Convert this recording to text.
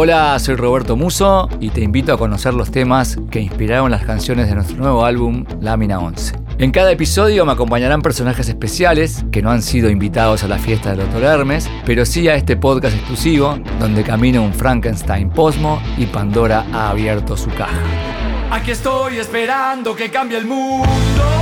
Hola, soy Roberto Muso y te invito a conocer los temas que inspiraron las canciones de nuestro nuevo álbum Lámina 11. En cada episodio me acompañarán personajes especiales que no han sido invitados a la fiesta del Doctor Hermes, pero sí a este podcast exclusivo donde camina un Frankenstein Posmo y Pandora ha abierto su caja. Aquí estoy esperando que cambie el mundo.